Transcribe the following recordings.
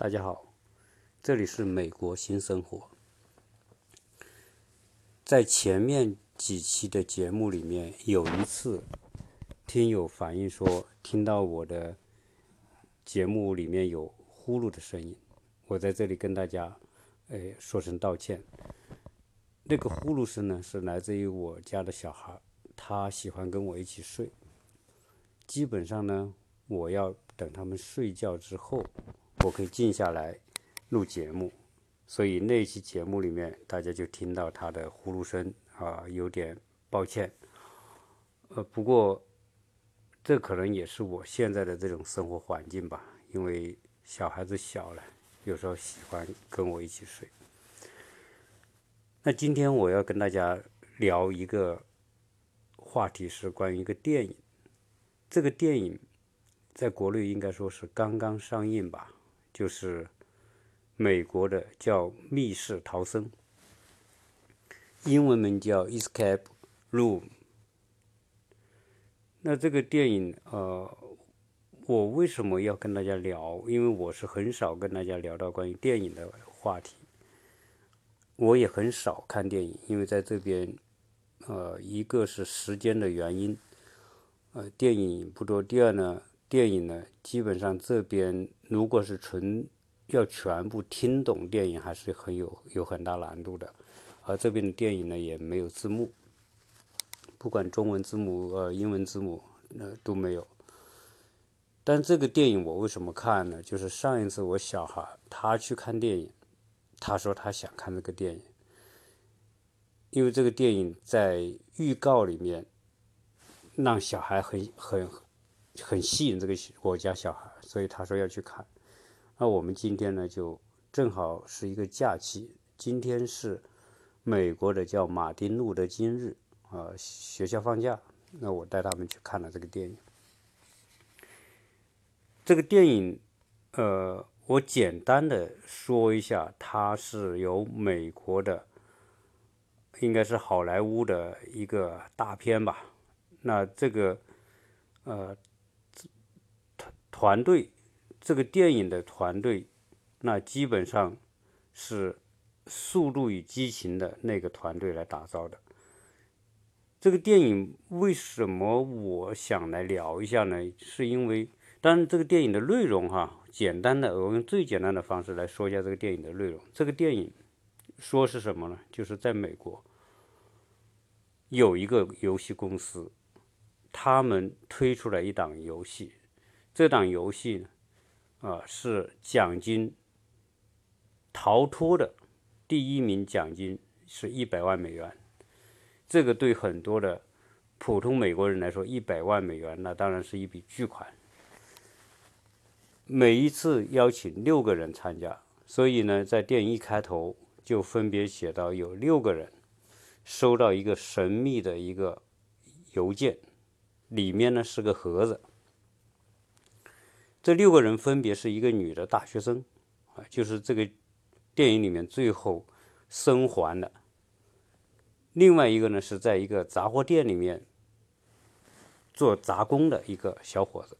大家好，这里是美国新生活。在前面几期的节目里面，有一次听友反映说，听到我的节目里面有呼噜的声音，我在这里跟大家，哎，说声道歉。那个呼噜声呢，是来自于我家的小孩，他喜欢跟我一起睡。基本上呢，我要等他们睡觉之后，我可以静下来录节目。所以那期节目里面，大家就听到他的呼噜声啊，有点抱歉。呃，不过这可能也是我现在的这种生活环境吧，因为小孩子小了，有时候喜欢跟我一起睡。那今天我要跟大家聊一个话题，是关于一个电影。这个电影在国内应该说是刚刚上映吧，就是。美国的叫《密室逃生》，英文名叫《Escape Room》。那这个电影，呃，我为什么要跟大家聊？因为我是很少跟大家聊到关于电影的话题。我也很少看电影，因为在这边，呃，一个是时间的原因，呃，电影不多；第二呢，电影呢，基本上这边如果是纯要全部听懂电影还是很有有很大难度的，而这边的电影呢也没有字幕，不管中文字幕呃英文字幕呃都没有。但这个电影我为什么看呢？就是上一次我小孩他去看电影，他说他想看这个电影，因为这个电影在预告里面让小孩很很很吸引这个我家小孩，所以他说要去看。那我们今天呢，就正好是一个假期。今天是美国的叫马丁路德金日啊，学校放假。那我带他们去看了这个电影。这个电影，呃，我简单的说一下，它是由美国的，应该是好莱坞的一个大片吧。那这个，呃，团队。这个电影的团队，那基本上是《速度与激情》的那个团队来打造的。这个电影为什么我想来聊一下呢？是因为，当然这个电影的内容哈，简单的，我用最简单的方式来说一下这个电影的内容。这个电影说是什么呢？就是在美国有一个游戏公司，他们推出了一档游戏，这档游戏呢。啊，是奖金逃脱的第一名，奖金是一百万美元。这个对很多的普通美国人来说，一百万美元那当然是一笔巨款。每一次邀请六个人参加，所以呢，在电影一开头就分别写到有六个人收到一个神秘的一个邮件，里面呢是个盒子。这六个人分别是一个女的大学生，啊，就是这个电影里面最后生还的。另外一个呢是在一个杂货店里面做杂工的一个小伙子，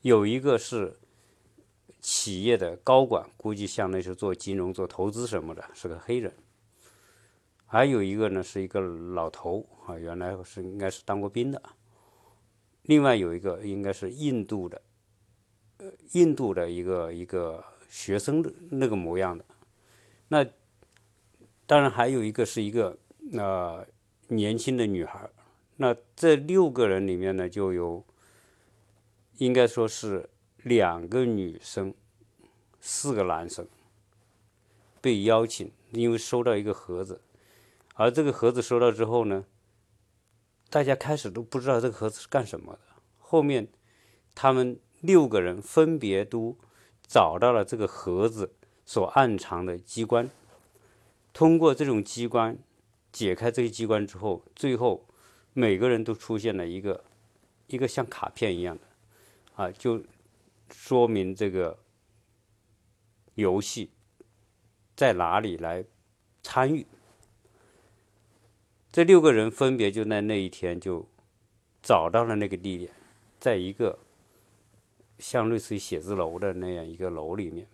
有一个是企业的高管，估计相当于是做金融、做投资什么的，是个黑人。还有一个呢是一个老头，啊，原来是应该是当过兵的。另外有一个应该是印度的。印度的一个一个学生的那个模样的，那当然还有一个是一个呃年轻的女孩那这六个人里面呢，就有应该说是两个女生，四个男生被邀请，因为收到一个盒子，而这个盒子收到之后呢，大家开始都不知道这个盒子是干什么的，后面他们。六个人分别都找到了这个盒子所暗藏的机关，通过这种机关解开这个机关之后，最后每个人都出现了一个一个像卡片一样的啊，就说明这个游戏在哪里来参与。这六个人分别就在那一天就找到了那个地点，在一个。像类似于写字楼的那样一个楼里面，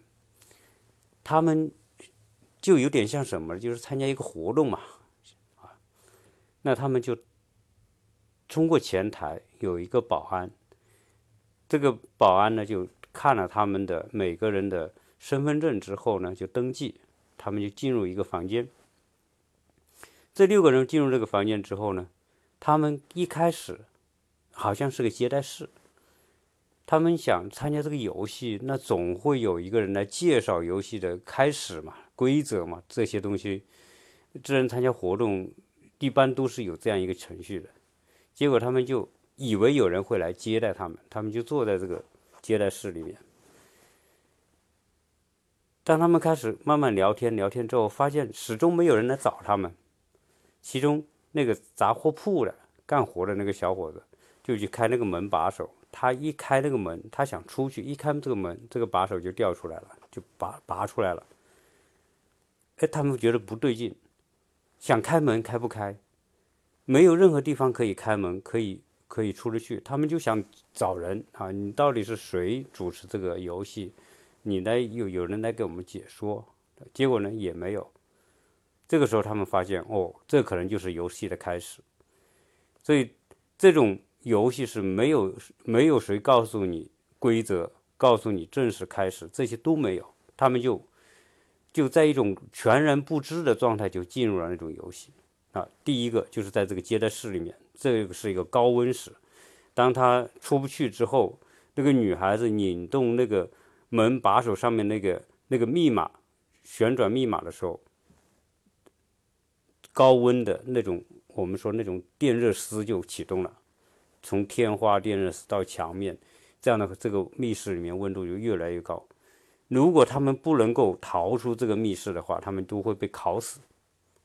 他们就有点像什么，就是参加一个活动嘛，啊，那他们就通过前台有一个保安，这个保安呢就看了他们的每个人的身份证之后呢，就登记，他们就进入一个房间。这六个人进入这个房间之后呢，他们一开始好像是个接待室。他们想参加这个游戏，那总会有一个人来介绍游戏的开始嘛、规则嘛这些东西。这人参加活动一般都是有这样一个程序的。结果他们就以为有人会来接待他们，他们就坐在这个接待室里面。当他们开始慢慢聊天，聊天之后，发现始终没有人来找他们。其中那个杂货铺的干活的那个小伙子就去开那个门把手。他一开那个门，他想出去，一开这个门，这个把手就掉出来了，就拔拔出来了。哎，他们觉得不对劲，想开门开不开，没有任何地方可以开门，可以可以出得去。他们就想找人啊，你到底是谁主持这个游戏？你来有有人来给我们解说。结果呢也没有。这个时候他们发现，哦，这可能就是游戏的开始。所以这种。游戏是没有没有谁告诉你规则，告诉你正式开始，这些都没有。他们就就在一种全然不知的状态就进入了那种游戏啊。第一个就是在这个接待室里面，这个是一个高温室。当他出不去之后，那个女孩子拧动那个门把手上面那个那个密码旋转密码的时候，高温的那种我们说那种电热丝就启动了。从天花电热到墙面，这样的这个密室里面温度就越来越高。如果他们不能够逃出这个密室的话，他们都会被烤死。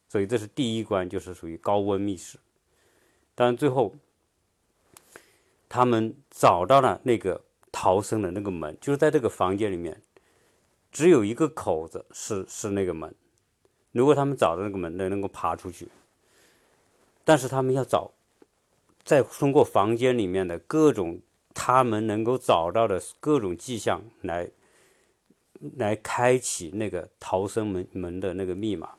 所以这是第一关，就是属于高温密室。但最后，他们找到了那个逃生的那个门，就是在这个房间里面，只有一个口子是是那个门。如果他们找到那个门，能能够爬出去，但是他们要找。再通过房间里面的各种他们能够找到的各种迹象来，来开启那个逃生门门的那个密码，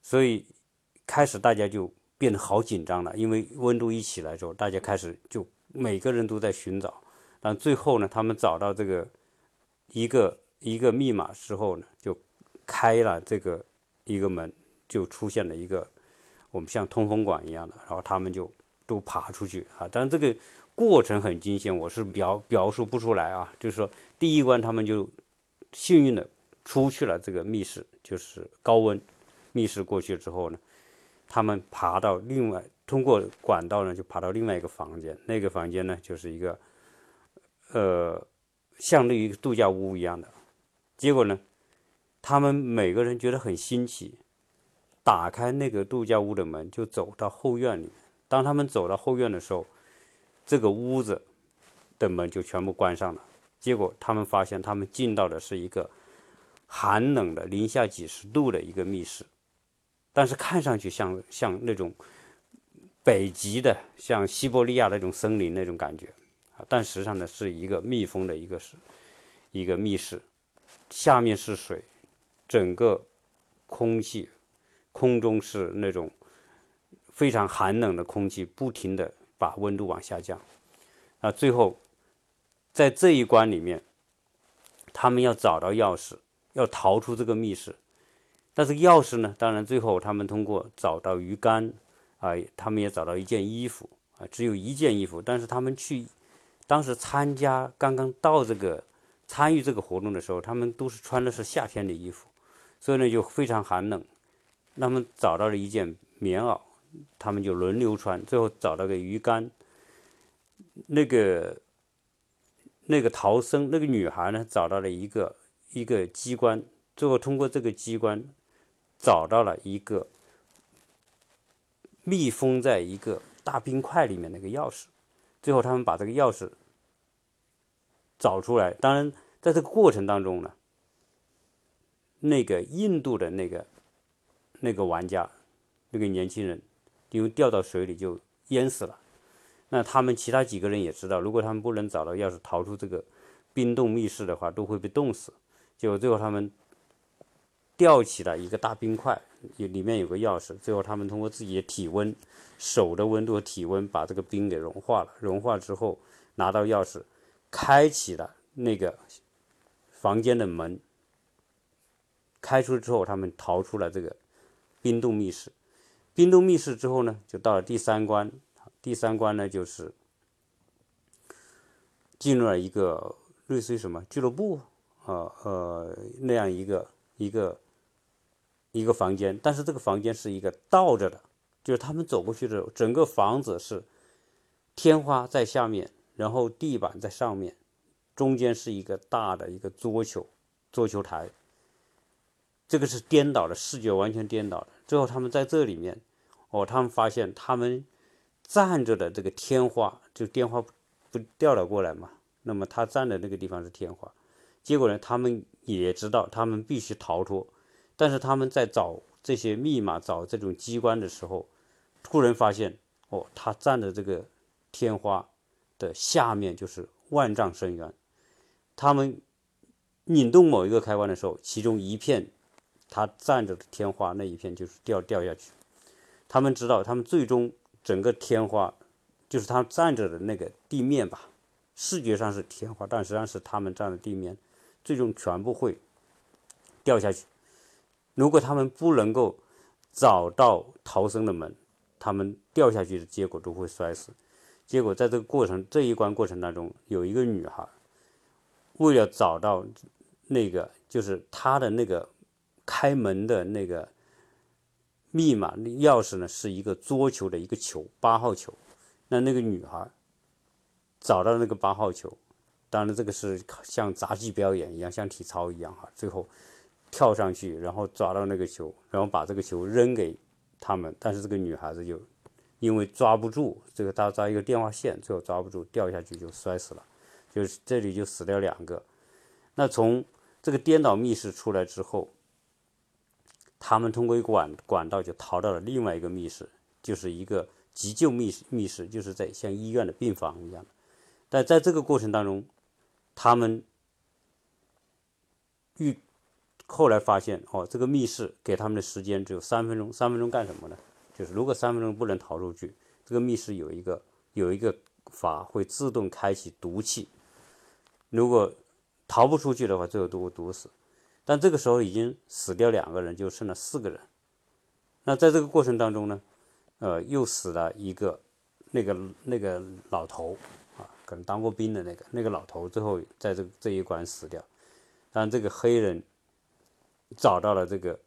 所以开始大家就变得好紧张了，因为温度一起来之后，大家开始就每个人都在寻找，但最后呢，他们找到这个一个一个密码之后呢，就开了这个一个门，就出现了一个。我们像通风管一样的，然后他们就都爬出去啊。但这个过程很惊险，我是表表述不出来啊。就是说，第一关他们就幸运的出去了这个密室，就是高温密室过去之后呢，他们爬到另外通过管道呢，就爬到另外一个房间。那个房间呢，就是一个呃，像那一个度假屋一样的。结果呢，他们每个人觉得很新奇。打开那个度假屋的门，就走到后院里面。当他们走到后院的时候，这个屋子的门就全部关上了。结果他们发现，他们进到的是一个寒冷的零下几十度的一个密室，但是看上去像像那种北极的，像西伯利亚那种森林那种感觉啊。但实际上呢，是一个密封的一个室，一个密室，下面是水，整个空气。空中是那种非常寒冷的空气，不停的把温度往下降。啊，最后在这一关里面，他们要找到钥匙，要逃出这个密室。但是钥匙呢？当然，最后他们通过找到鱼竿，啊，他们也找到一件衣服，啊，只有一件衣服。但是他们去当时参加刚刚到这个参与这个活动的时候，他们都是穿的是夏天的衣服，所以呢就非常寒冷。他们找到了一件棉袄，他们就轮流穿，最后找到个鱼竿。那个那个逃生那个女孩呢，找到了一个一个机关，最后通过这个机关找到了一个密封在一个大冰块里面那个钥匙。最后他们把这个钥匙找出来。当然，在这个过程当中呢，那个印度的那个。那个玩家，那个年轻人，因为掉到水里就淹死了。那他们其他几个人也知道，如果他们不能找到钥匙逃出这个冰冻密室的话，都会被冻死。结果最后他们吊起了一个大冰块，里面有个钥匙。最后他们通过自己的体温、手的温度和体温，把这个冰给融化了。融化之后，拿到钥匙，开启了那个房间的门。开出之后，他们逃出了这个冰冻密室。冰冻密室之后呢，就到了第三关。第三关呢，就是进入了一个类似于什么俱乐部啊呃那样一个一个一个房间，但是这个房间是一个倒着的，就是他们走过去的时候，整个房子是天花在下面，然后地板在上面，中间是一个大的一个桌球桌球台。这个是颠倒的视觉，完全颠倒的。最后他们在这里面，哦，他们发现他们站着的这个天花，就天花不掉了过来嘛。那么他站的那个地方是天花，结果呢，他们也知道他们必须逃脱，但是他们在找这些密码、找这种机关的时候，突然发现，哦，他站的这个天花的下面就是万丈深渊。他们拧动某一个开关的时候，其中一片。他站着的天花那一片就是掉掉下去，他们知道，他们最终整个天花就是他站着的那个地面吧，视觉上是天花，但实际上是他们站的地面，最终全部会掉下去。如果他们不能够找到逃生的门，他们掉下去的结果都会摔死。结果在这个过程这一关过程当中，有一个女孩为了找到那个就是她的那个。开门的那个密码钥匙呢，是一个桌球的一个球，八号球。那那个女孩找到那个八号球，当然这个是像杂技表演一样，像体操一样哈。最后跳上去，然后抓到那个球，然后把这个球扔给他们。但是这个女孩子就因为抓不住，这个她抓一个电话线，最后抓不住，掉下去就摔死了。就是这里就死掉两个。那从这个颠倒密室出来之后。他们通过一管管道就逃到了另外一个密室，就是一个急救密室，密室就是在像医院的病房一样的。但在这个过程当中，他们遇后来发现，哦，这个密室给他们的时间只有三分钟。三分钟干什么呢？就是如果三分钟不能逃出去，这个密室有一个有一个阀会自动开启毒气，如果逃不出去的话，最后都会毒死。但这个时候已经死掉两个人，就剩了四个人。那在这个过程当中呢，呃，又死了一个那个那个老头啊，可能当过兵的那个那个老头，最后在这这一关死掉。但这个黑人找到了这个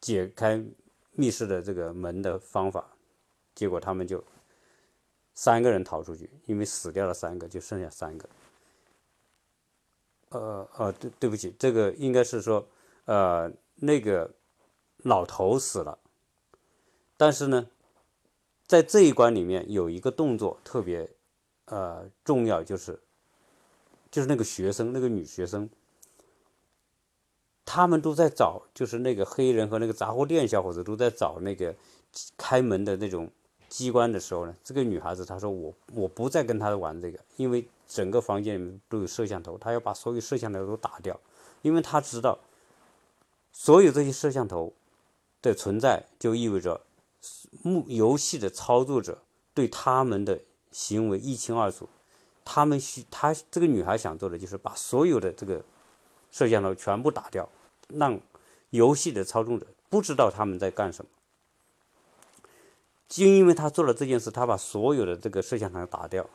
解开密室的这个门的方法，结果他们就三个人逃出去，因为死掉了三个，就剩下三个。呃呃，对对不起，这个应该是说，呃，那个老头死了，但是呢，在这一关里面有一个动作特别呃重要，就是就是那个学生，那个女学生，他们都在找，就是那个黑人和那个杂货店小伙子都在找那个开门的那种机关的时候呢，这个女孩子她说我我不再跟他玩这个，因为。整个房间里面都有摄像头，她要把所有摄像头都打掉，因为她知道，所有这些摄像头的存在就意味着，目游戏的操作者对他们的行为一清二楚。他们需他这个女孩想做的就是把所有的这个摄像头全部打掉，让游戏的操纵者不知道他们在干什么。就因为他做了这件事，他把所有的这个摄像头打掉。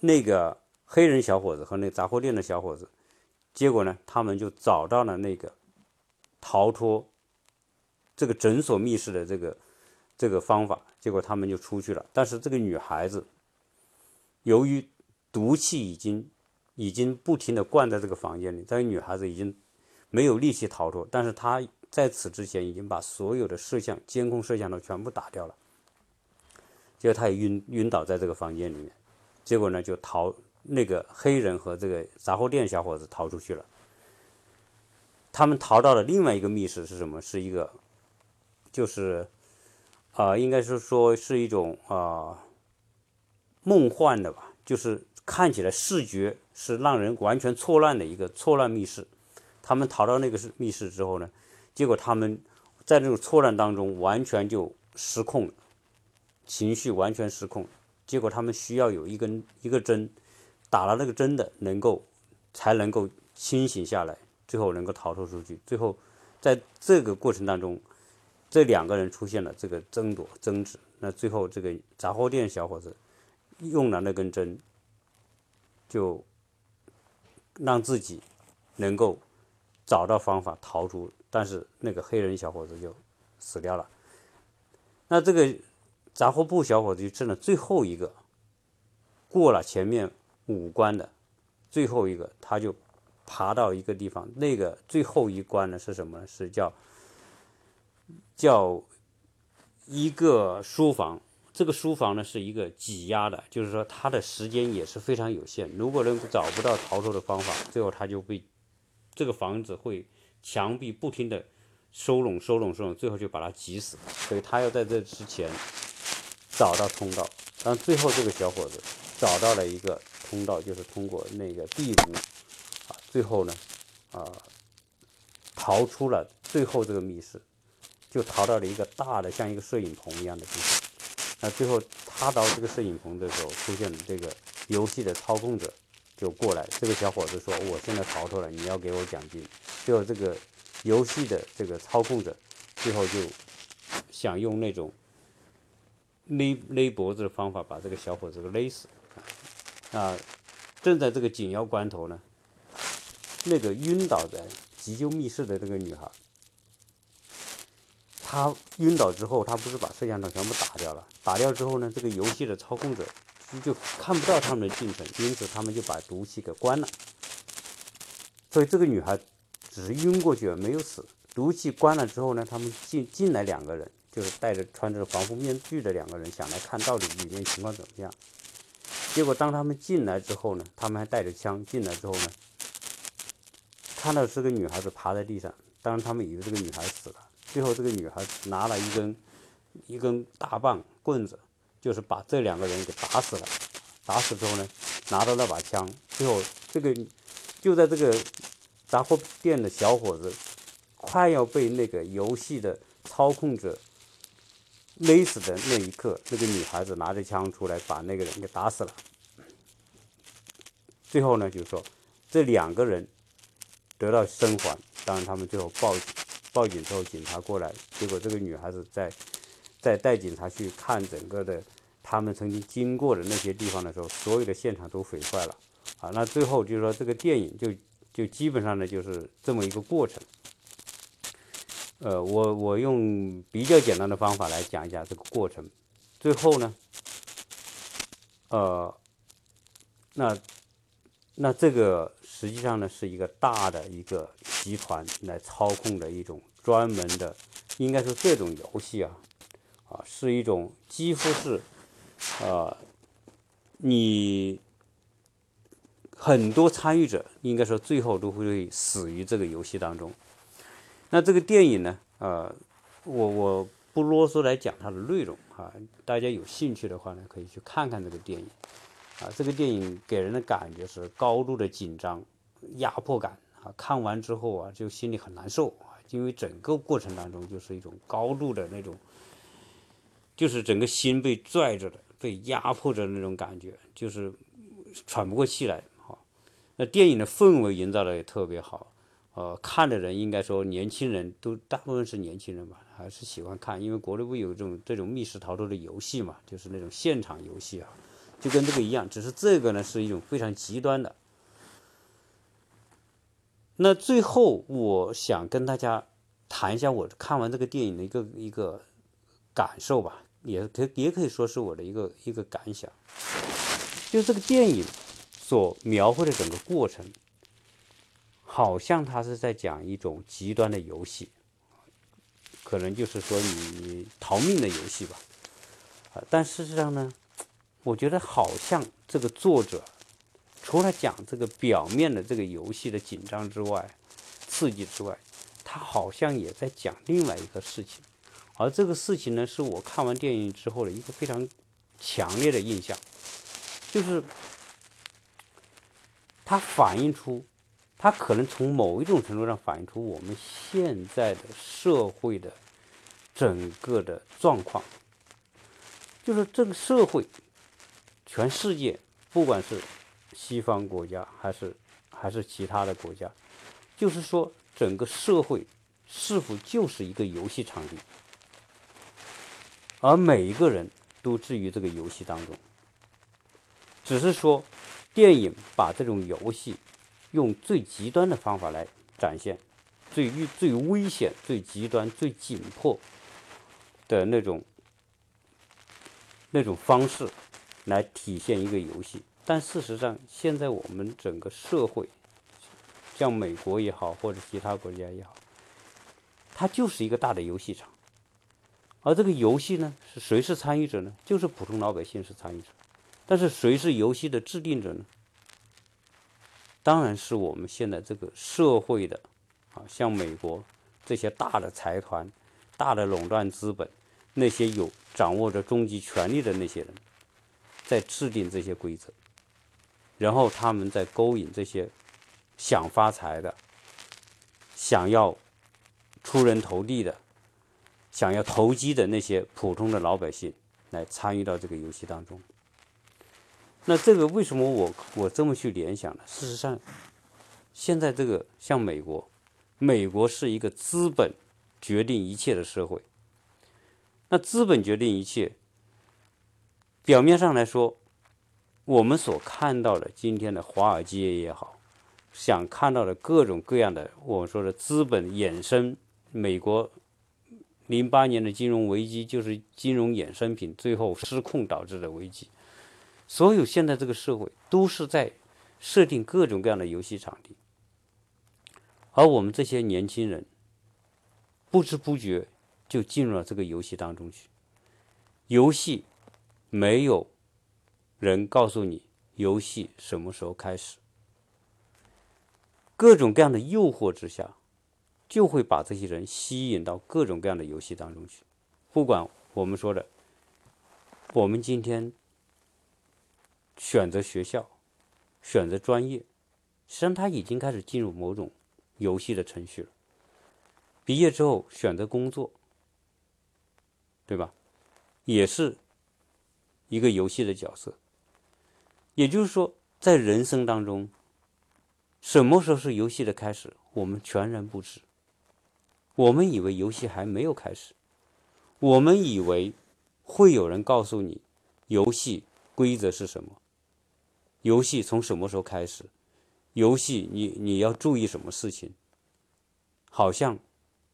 那个黑人小伙子和那杂货店的小伙子，结果呢，他们就找到了那个逃脱这个诊所密室的这个这个方法，结果他们就出去了。但是这个女孩子由于毒气已经已经不停的灌在这个房间里，这个女孩子已经没有力气逃脱，但是她在此之前已经把所有的摄像监控摄像头全部打掉了，结果他也晕晕倒在这个房间里面。结果呢，就逃那个黑人和这个杂货店小伙子逃出去了。他们逃到了另外一个密室是什么？是一个，就是啊，应该是说是一种啊梦幻的吧，就是看起来视觉是让人完全错乱的一个错乱密室。他们逃到那个密室之后呢，结果他们在那种错乱当中完全就失控了，情绪完全失控，结果他们需要有一根一个针，打了那个针的能够才能够清醒下来，最后能够逃脱出去。最后在这个过程当中，这两个人出现了这个争夺争执，那最后这个杂货店小伙子用了那根针，就让自己能够。找到方法逃出，但是那个黑人小伙子就死掉了。那这个杂货铺小伙子就剩了最后一个，过了前面五关的最后一个，他就爬到一个地方。那个最后一关呢是什么呢？是叫叫一个书房。这个书房呢是一个挤压的，就是说他的时间也是非常有限。如果能找不到逃脱的方法，最后他就被。这个房子会墙壁不停的收拢、收拢、收拢，最后就把它挤死。所以他要在这之前找到通道。但最后这个小伙子找到了一个通道，就是通过那个壁炉啊，最后呢啊逃出了最后这个密室，就逃到了一个大的像一个摄影棚一样的地方。那最后他到这个摄影棚的时候，出现了这个游戏的操控者。就过来，这个小伙子说：“我现在逃脱了，你要给我奖金。”最后，这个游戏的这个操控者最后就想用那种勒勒脖子的方法把这个小伙子给勒死。啊，正在这个紧要关头呢，那个晕倒在急救密室的这个女孩，她晕倒之后，她不是把摄像头全部打掉了？打掉之后呢，这个游戏的操控者。就看不到他们的进程，因此他们就把毒气给关了。所以这个女孩只是晕过去了，没有死。毒气关了之后呢，他们进进来两个人，就是戴着穿着防护面具的两个人，想来看到底里面情况怎么样。结果当他们进来之后呢，他们还带着枪进来之后呢，看到是个女孩子趴在地上，当然他们以为这个女孩死了。最后这个女孩拿了一根一根大棒棍子。就是把这两个人给打死了，打死之后呢，拿到那把枪，最后这个就在这个杂货店的小伙子快要被那个游戏的操控者勒死的那一刻，那个女孩子拿着枪出来把那个人给打死了。最后呢，就是说这两个人得到生还，当然他们最后报警，报警之后警察过来，结果这个女孩子在。在带警察去看整个的他们曾经经过的那些地方的时候，所有的现场都毁坏了，啊，那最后就是说这个电影就就基本上呢就是这么一个过程。呃，我我用比较简单的方法来讲一下这个过程。最后呢，呃，那那这个实际上呢是一个大的一个集团来操控的一种专门的，应该说这种游戏啊。啊，是一种几乎是，呃，你很多参与者应该说最后都会死于这个游戏当中。那这个电影呢，呃，我我不啰嗦来讲它的内容啊，大家有兴趣的话呢，可以去看看这个电影。啊，这个电影给人的感觉是高度的紧张、压迫感啊，看完之后啊，就心里很难受啊，因为整个过程当中就是一种高度的那种。就是整个心被拽着的，被压迫着那种感觉，就是喘不过气来。哈，那电影的氛围营造的也特别好，呃，看的人应该说年轻人都大部分是年轻人吧，还是喜欢看，因为国内不有这种这种密室逃脱的游戏嘛，就是那种现场游戏啊，就跟这个一样，只是这个呢是一种非常极端的。那最后我想跟大家谈一下我看完这个电影的一个一个。感受吧，也可也可以说是我的一个一个感想。就这个电影所描绘的整个过程，好像他是在讲一种极端的游戏，可能就是说你逃命的游戏吧。啊，但事实上呢，我觉得好像这个作者除了讲这个表面的这个游戏的紧张之外、刺激之外，他好像也在讲另外一个事情。而这个事情呢，是我看完电影之后的一个非常强烈的印象，就是它反映出它可能从某一种程度上反映出我们现在的社会的整个的状况，就是这个社会，全世界不管是西方国家还是还是其他的国家，就是说整个社会是否就是一个游戏场地，而每一个人都置于这个游戏当中，只是说电影把这种游戏。用最极端的方法来展现，最最危险、最极端、最紧迫的那种那种方式来体现一个游戏。但事实上，现在我们整个社会，像美国也好，或者其他国家也好，它就是一个大的游戏场。而这个游戏呢，是谁是参与者呢？就是普通老百姓是参与者。但是谁是游戏的制定者呢？当然是我们现在这个社会的，啊，像美国这些大的财团、大的垄断资本，那些有掌握着终极权力的那些人，在制定这些规则，然后他们在勾引这些想发财的、想要出人头地的、想要投机的那些普通的老百姓，来参与到这个游戏当中。那这个为什么我我这么去联想呢？事实上，现在这个像美国，美国是一个资本决定一切的社会。那资本决定一切，表面上来说，我们所看到的今天的华尔街也好，想看到的各种各样的我们说的资本衍生，美国零八年的金融危机就是金融衍生品最后失控导致的危机。所有现在这个社会都是在设定各种各样的游戏场地，而我们这些年轻人不知不觉就进入了这个游戏当中去。游戏没有人告诉你游戏什么时候开始，各种各样的诱惑之下，就会把这些人吸引到各种各样的游戏当中去。不管我们说的，我们今天。选择学校，选择专业，实际上他已经开始进入某种游戏的程序了。毕业之后选择工作，对吧？也是一个游戏的角色。也就是说，在人生当中，什么时候是游戏的开始，我们全然不知。我们以为游戏还没有开始，我们以为会有人告诉你游戏规则是什么。游戏从什么时候开始？游戏你你要注意什么事情？好像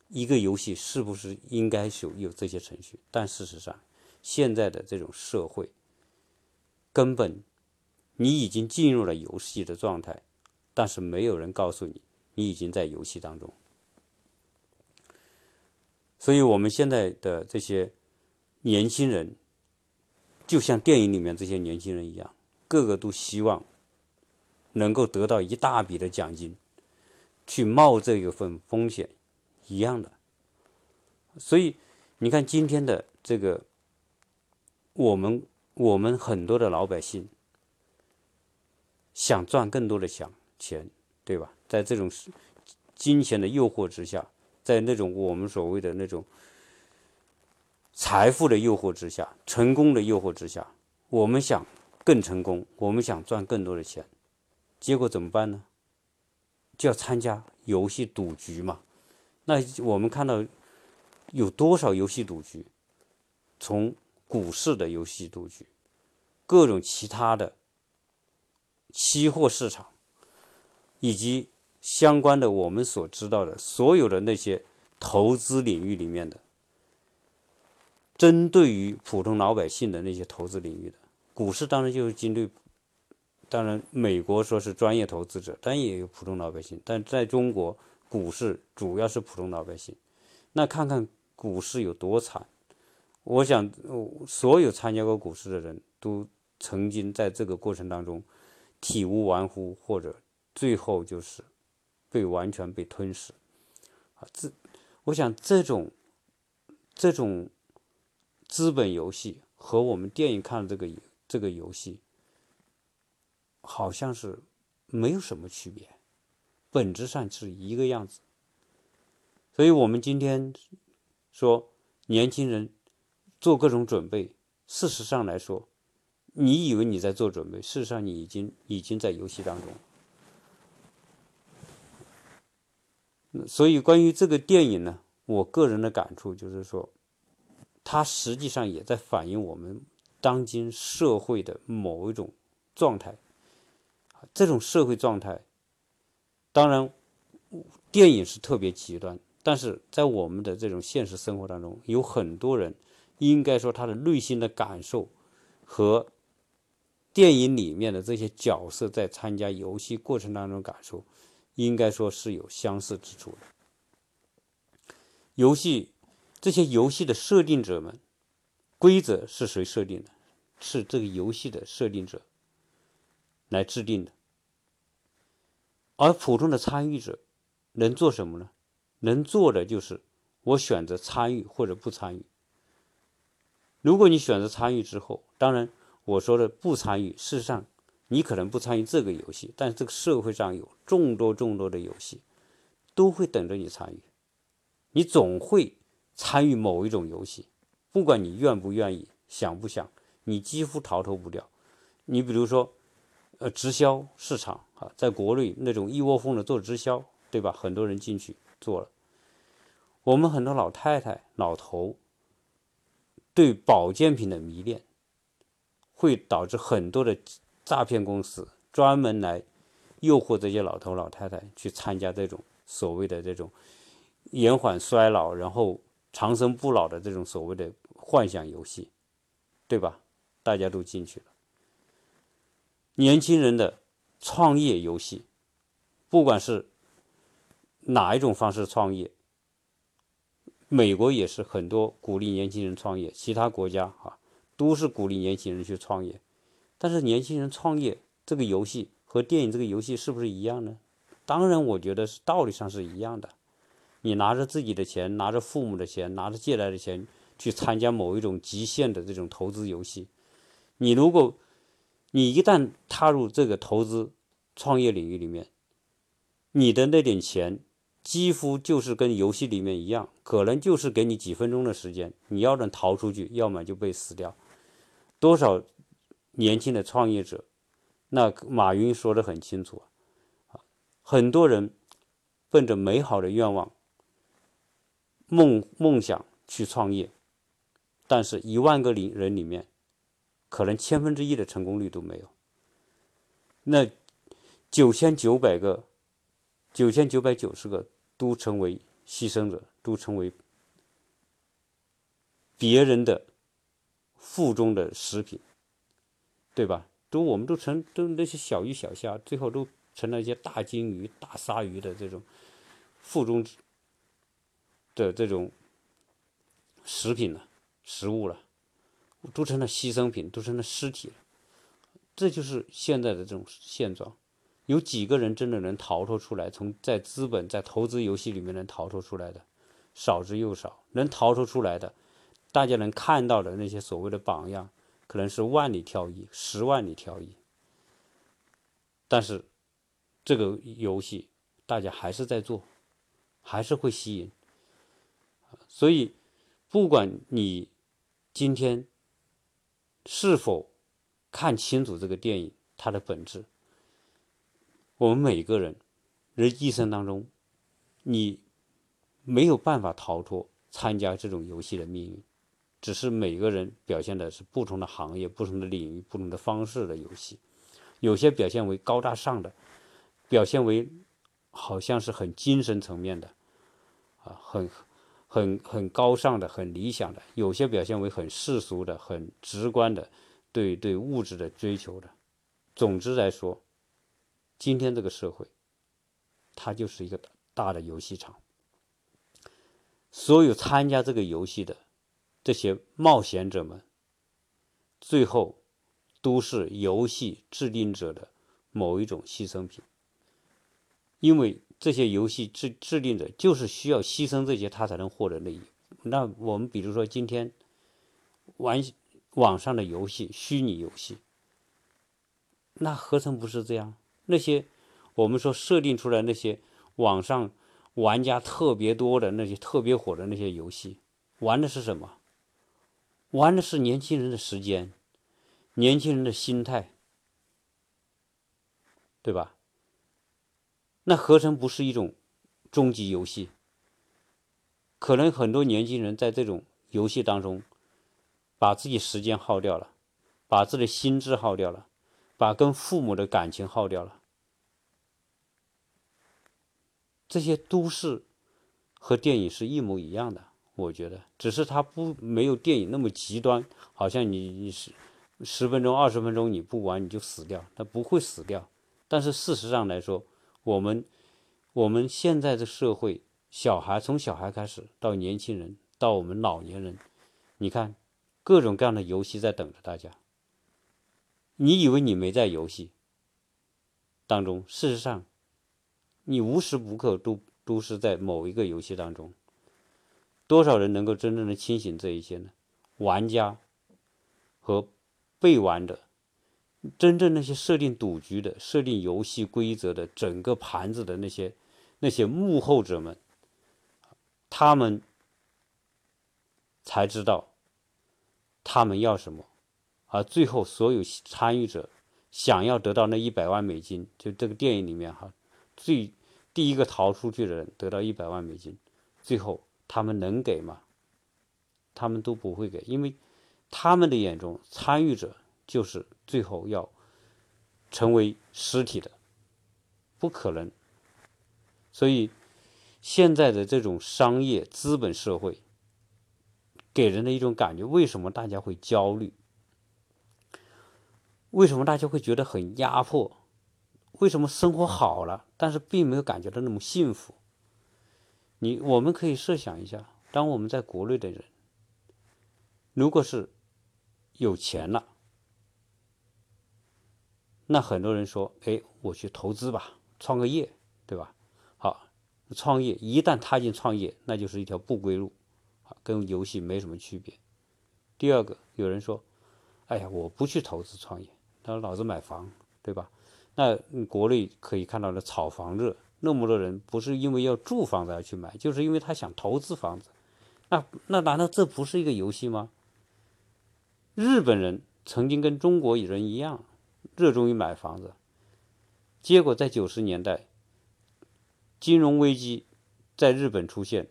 一个游戏是不是应该有有这些程序？但事实上，现在的这种社会，根本你已经进入了游戏的状态，但是没有人告诉你你已经在游戏当中。所以，我们现在的这些年轻人，就像电影里面这些年轻人一样。个个都希望能够得到一大笔的奖金，去冒这一份风险一样的。所以你看今天的这个，我们我们很多的老百姓想赚更多的想钱，对吧？在这种金钱的诱惑之下，在那种我们所谓的那种财富的诱惑之下，成功的诱惑之下，我们想。更成功，我们想赚更多的钱，结果怎么办呢？就要参加游戏赌局嘛。那我们看到有多少游戏赌局？从股市的游戏赌局，各种其他的期货市场，以及相关的我们所知道的所有的那些投资领域里面的，针对于普通老百姓的那些投资领域的。股市当然就是针对，当然美国说是专业投资者，但也有普通老百姓。但在中国，股市主要是普通老百姓。那看看股市有多惨，我想所有参加过股市的人都曾经在这个过程当中体无完肤，或者最后就是被完全被吞噬。啊，这我想这种这种资本游戏和我们电影看的这个。这个游戏好像是没有什么区别，本质上是一个样子。所以，我们今天说年轻人做各种准备，事实上来说，你以为你在做准备，事实上你已经已经在游戏当中。所以，关于这个电影呢，我个人的感触就是说，它实际上也在反映我们当今社会的某一种状态。这种社会状态，当然，电影是特别极端，但是在我们的这种现实生活当中，有很多人，应该说他的内心的感受和电影里面的这些角色在参加游戏过程当中感受。应该说是有相似之处的。游戏这些游戏的设定者们，规则是谁设定的？是这个游戏的设定者来制定的。而普通的参与者能做什么呢？能做的就是我选择参与或者不参与。如果你选择参与之后，当然我说的不参与，事实上。你可能不参与这个游戏，但是这个社会上有众多众多的游戏，都会等着你参与。你总会参与某一种游戏，不管你愿不愿意、想不想，你几乎逃脱不掉。你比如说，呃，直销市场啊，在国内那种一窝蜂的做直销，对吧？很多人进去做了。我们很多老太太、老头对保健品的迷恋，会导致很多的。诈骗公司专门来诱惑这些老头老太太去参加这种所谓的这种延缓衰老，然后长生不老的这种所谓的幻想游戏，对吧？大家都进去了。年轻人的创业游戏，不管是哪一种方式创业，美国也是很多鼓励年轻人创业，其他国家啊都是鼓励年轻人去创业。但是年轻人创业这个游戏和电影这个游戏是不是一样呢？当然，我觉得是道理上是一样的。你拿着自己的钱，拿着父母的钱，拿着借来的钱去参加某一种极限的这种投资游戏，你如果你一旦踏入这个投资创业领域里面，你的那点钱几乎就是跟游戏里面一样，可能就是给你几分钟的时间，你要能逃出去，要么就被死掉。多少？年轻的创业者，那马云说的很清楚啊，很多人奔着美好的愿望、梦梦想去创业，但是一万个里人里面，可能千分之一的成功率都没有。那九千九百个、九千九百九十个都成为牺牲者，都成为别人的腹中的食品。对吧？都我们都成都那些小鱼小虾，最后都成了一些大金鱼、大鲨鱼的这种腹中的这种食品了、食物了，都成了牺牲品，都成了尸体了。这就是现在的这种现状。有几个人真的能逃脱出来？从在资本、在投资游戏里面能逃脱出来的，少之又少。能逃脱出来的，大家能看到的那些所谓的榜样。可能是万里挑一，十万里挑一，但是这个游戏大家还是在做，还是会吸引。所以，不管你今天是否看清楚这个电影它的本质，我们每个人人一生当中，你没有办法逃脱参加这种游戏的命运。只是每个人表现的是不同的行业、不同的领域、不同的方式的游戏，有些表现为高大上的，表现为好像是很精神层面的，啊，很很很高尚的、很理想的；有些表现为很世俗的、很直观的，对对物质的追求的。总之来说，今天这个社会，它就是一个大的游戏场，所有参加这个游戏的。这些冒险者们，最后都是游戏制定者的某一种牺牲品，因为这些游戏制制定者就是需要牺牲这些，他才能获得利益。那我们比如说今天玩网上的游戏，虚拟游戏，那何曾不是这样？那些我们说设定出来那些网上玩家特别多的那些特别火的那些游戏，玩的是什么？玩的是年轻人的时间，年轻人的心态，对吧？那合成不是一种终极游戏？可能很多年轻人在这种游戏当中，把自己时间耗掉了，把自己的心智耗掉了，把跟父母的感情耗掉了。这些都是和电影是一模一样的，我觉得，只是它不没有电影那么极端，好像你你十十分钟、二十分钟你不玩你就死掉，它不会死掉。但是事实上来说，我们我们现在的社会。小孩从小孩开始到年轻人到我们老年人，你看各种各样的游戏在等着大家。你以为你没在游戏当中，事实上，你无时无刻都都是在某一个游戏当中。多少人能够真正的清醒这一些呢？玩家和被玩的，真正那些设定赌局的、设定游戏规则的、整个盘子的那些那些幕后者们。他们才知道他们要什么，而最后所有参与者想要得到那一百万美金，就这个电影里面哈，最第一个逃出去的人得到一百万美金，最后他们能给吗？他们都不会给，因为他们的眼中参与者就是最后要成为尸体的，不可能，所以。现在的这种商业资本社会，给人的一种感觉，为什么大家会焦虑？为什么大家会觉得很压迫？为什么生活好了，但是并没有感觉到那么幸福？你我们可以设想一下，当我们在国内的人，如果是有钱了，那很多人说：“哎，我去投资吧，创个业，对吧？”好创业一旦踏进创业，那就是一条不归路，跟游戏没什么区别。第二个，有人说：“哎呀，我不去投资创业，他说老子买房，对吧？”那国内可以看到的炒房热，那么多人不是因为要住房子而去买，就是因为他想投资房子。那那难道这不是一个游戏吗？日本人曾经跟中国人一样，热衷于买房子，结果在九十年代。金融危机在日本出现，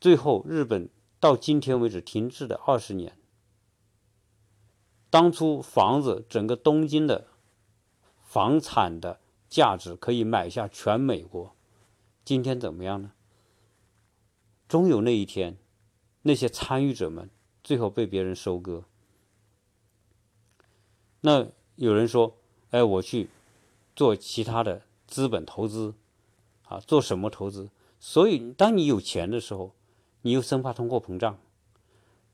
最后日本到今天为止停滞的二十年。当初房子整个东京的房产的价值可以买下全美国，今天怎么样呢？终有那一天，那些参与者们最后被别人收割。那有人说：“哎，我去做其他的资本投资。”啊，做什么投资？所以，当你有钱的时候，你又生怕通货膨胀，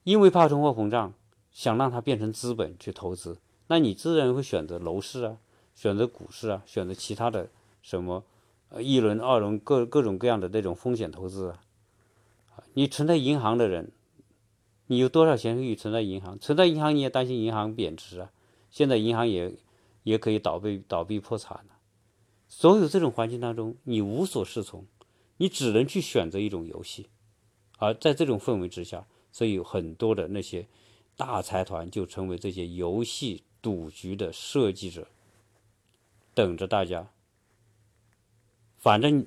因为怕通货膨胀，想让它变成资本去投资，那你自然会选择楼市啊，选择股市啊，选择其他的什么呃一轮、二轮各各种各样的那种风险投资啊。你存在银行的人，你有多少钱可以存在银行？存在银行你也担心银行贬值啊。现在银行也也可以倒闭、倒闭破产了。所有这种环境当中，你无所适从，你只能去选择一种游戏，而在这种氛围之下，所以很多的那些大财团就成为这些游戏赌局的设计者，等着大家。反正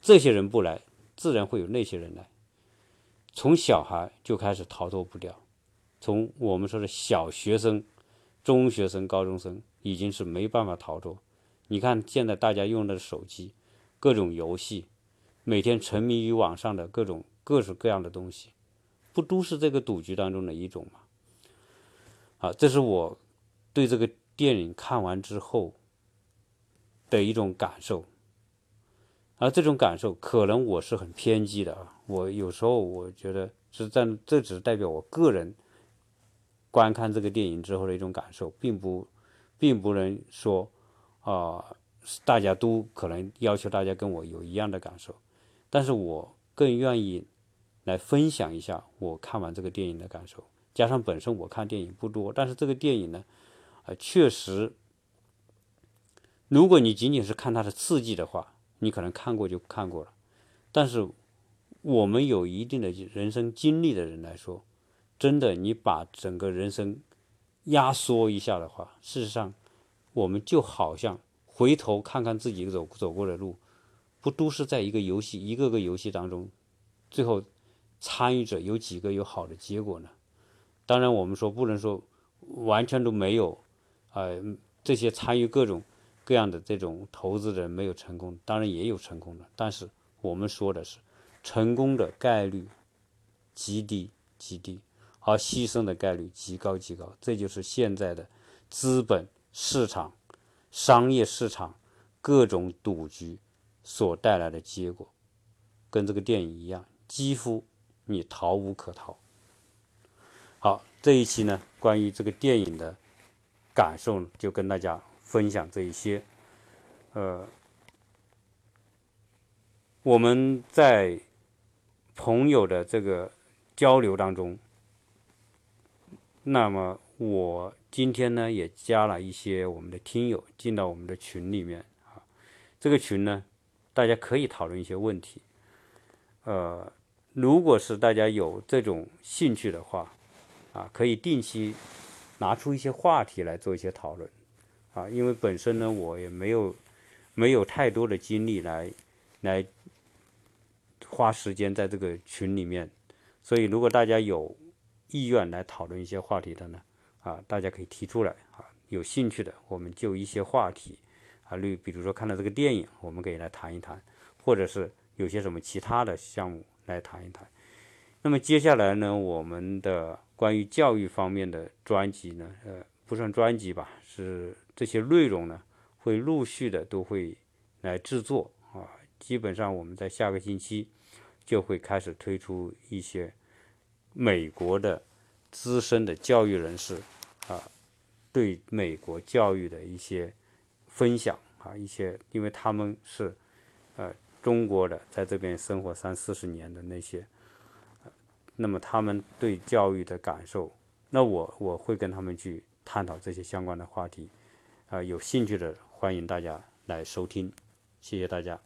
这些人不来，自然会有那些人来。从小孩就开始逃脱不掉，从我们说的小学生、中学生、高中生，已经是没办法逃脱。你看，现在大家用的手机，各种游戏，每天沉迷于网上的各种各式各样的东西，不都是这个赌局当中的一种吗？啊，这是我对这个电影看完之后的一种感受。而这种感受，可能我是很偏激的啊。我有时候我觉得是在，这只是代表我个人观看这个电影之后的一种感受，并不，并不能说。啊，大家都可能要求大家跟我有一样的感受，但是我更愿意来分享一下我看完这个电影的感受。加上本身我看电影不多，但是这个电影呢，啊，确实如果你仅仅是看它的刺激的话，你可能看过就看过了。但是我们有一定的人生经历的人来说，真的，你把整个人生压缩一下的话，事实上，我们就好像回头看看自己走走过的路，不都是在一个游戏一个个游戏当中，最后参与者有几个有好的结果呢？当然，我们说不能说完全都没有，呃，这些参与各种各样的这种投资人没有成功，当然也有成功的，但是我们说的是成功的概率极低极低，而牺牲的概率极高极高，这就是现在的资本市场、商业市场各种赌局所带来的结果，跟这个电影一样，几乎你逃无可逃。好，这一期呢，关于这个电影的感受，就跟大家分享这一些。呃，我们在朋友的这个交流当中，那么我今天呢也加了一些我们的听友进到我们的群里面啊。这个群呢，大家可以讨论一些问题。呃，如果是大家有这种兴趣的话，啊，可以定期拿出一些话题来做一些讨论，啊，因为本身呢，我也没有没有太多的精力来来花时间在这个群里面，所以如果大家有意愿来讨论一些话题的呢，啊，大家可以提出来，啊，有兴趣的，我们就一些话题，啊，例比如说看到这个电影，我们可以来谈一谈，或者是有些什么其他的项目来谈一谈。那么接下来呢，我们的。关于教育方面的专辑呢，呃，不算专辑吧，是这些内容呢，会陆续的都会来制作啊。基本上我们在下个星期就会开始推出一些美国的资深的教育人士啊，对美国教育的一些分享啊，一些因为他们是呃中国的，在这边生活三四十年的那些。那么他们对教育的感受，那我我会跟他们去探讨这些相关的话题，啊，有兴趣的欢迎大家来收听，谢谢大家。